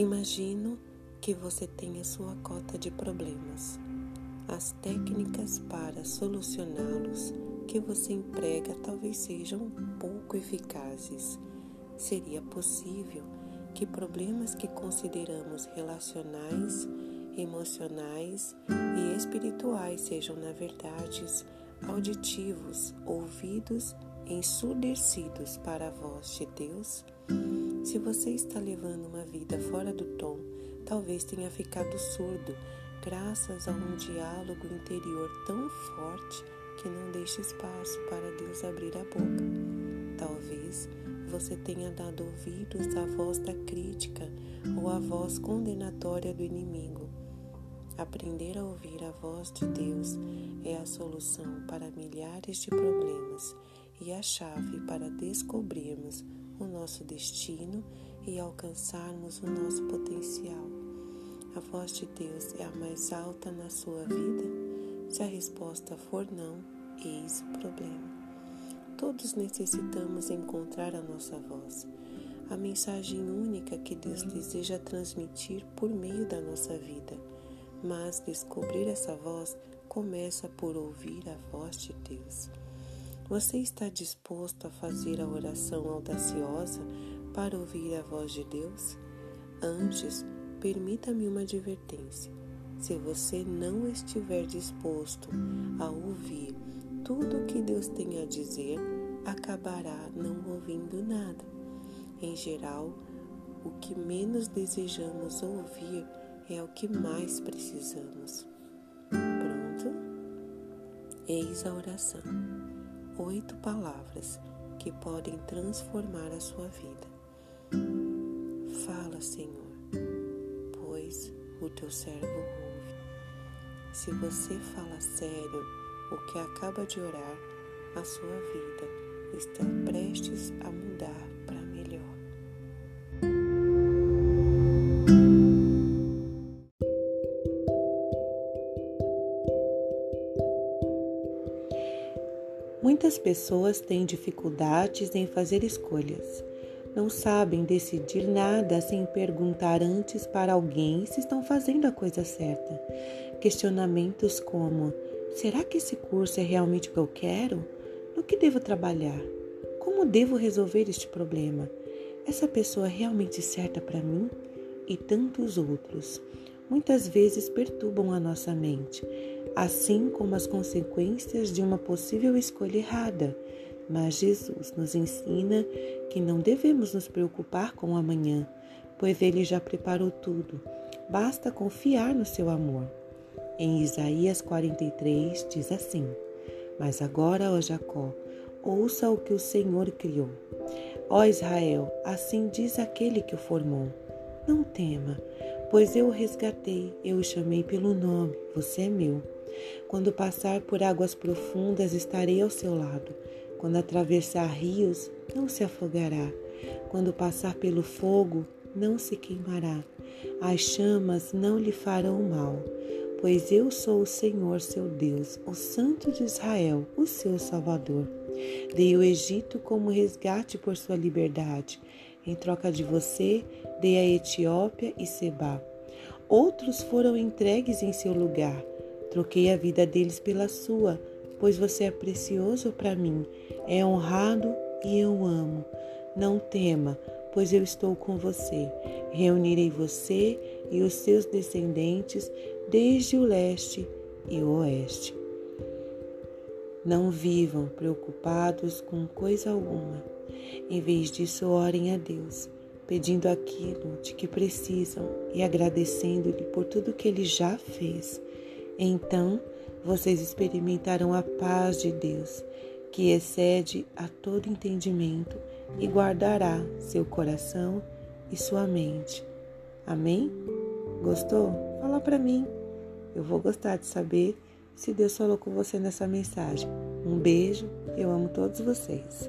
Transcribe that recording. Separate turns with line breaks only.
Imagino que você tenha sua cota de problemas. As técnicas para solucioná-los que você emprega talvez sejam pouco eficazes. Seria possível que problemas que consideramos relacionais, emocionais e espirituais sejam, na verdade, auditivos, ouvidos ensurdecidos para a voz de Deus? Se você está levando uma vida fora do tom, talvez tenha ficado surdo graças a um diálogo interior tão forte que não deixa espaço para Deus abrir a boca. Talvez você tenha dado ouvidos à voz da crítica ou à voz condenatória do inimigo. Aprender a ouvir a voz de Deus é a solução para milhares de problemas e a chave para descobrirmos o nosso destino e alcançarmos o nosso potencial. A voz de Deus é a mais alta na sua vida? Se a resposta for não, eis o problema. Todos necessitamos encontrar a nossa voz, a mensagem única que Deus deseja transmitir por meio da nossa vida. Mas descobrir essa voz começa por ouvir a voz de Deus. Você está disposto a fazer a oração audaciosa para ouvir a voz de Deus? Antes, permita-me uma advertência. Se você não estiver disposto a ouvir tudo o que Deus tem a dizer, acabará não ouvindo nada. Em geral, o que menos desejamos ouvir é o que mais precisamos. Pronto? Eis a oração oito palavras que podem transformar a sua vida. Fala, Senhor, pois o teu servo ouve. Se você fala sério o que acaba de orar, a sua vida está prestes a mudar Muitas pessoas têm dificuldades em fazer escolhas. Não sabem decidir nada sem perguntar antes para alguém se estão fazendo a coisa certa. Questionamentos como: será que esse curso é realmente o que eu quero? No que devo trabalhar? Como devo resolver este problema? Essa pessoa é realmente certa para mim? E tantos outros. Muitas vezes perturbam a nossa mente assim como as consequências de uma possível escolha errada. Mas Jesus nos ensina que não devemos nos preocupar com o amanhã, pois ele já preparou tudo. Basta confiar no seu amor. Em Isaías 43 diz assim: Mas agora, ó Jacó, ouça o que o Senhor criou. Ó Israel, assim diz aquele que o formou: Não tema, pois eu o resgatei, eu o chamei pelo nome, você é meu. Quando passar por águas profundas, estarei ao seu lado. Quando atravessar rios, não se afogará. Quando passar pelo fogo, não se queimará. As chamas não lhe farão mal, pois eu sou o Senhor seu Deus, o Santo de Israel, o seu Salvador. Dei o Egito como resgate por sua liberdade. Em troca de você, dei a Etiópia e Seba. Outros foram entregues em seu lugar. Troquei a vida deles pela sua, pois você é precioso para mim, é honrado e eu amo. Não tema, pois eu estou com você. Reunirei você e os seus descendentes desde o leste e o oeste. Não vivam preocupados com coisa alguma. Em vez disso, orem a Deus, pedindo aquilo de que precisam e agradecendo-lhe por tudo que ele já fez. Então vocês experimentarão a paz de Deus, que excede a todo entendimento e guardará seu coração e sua mente. Amém? Gostou? Fala para mim. Eu vou gostar de saber se Deus falou com você nessa mensagem. Um beijo, eu amo todos vocês.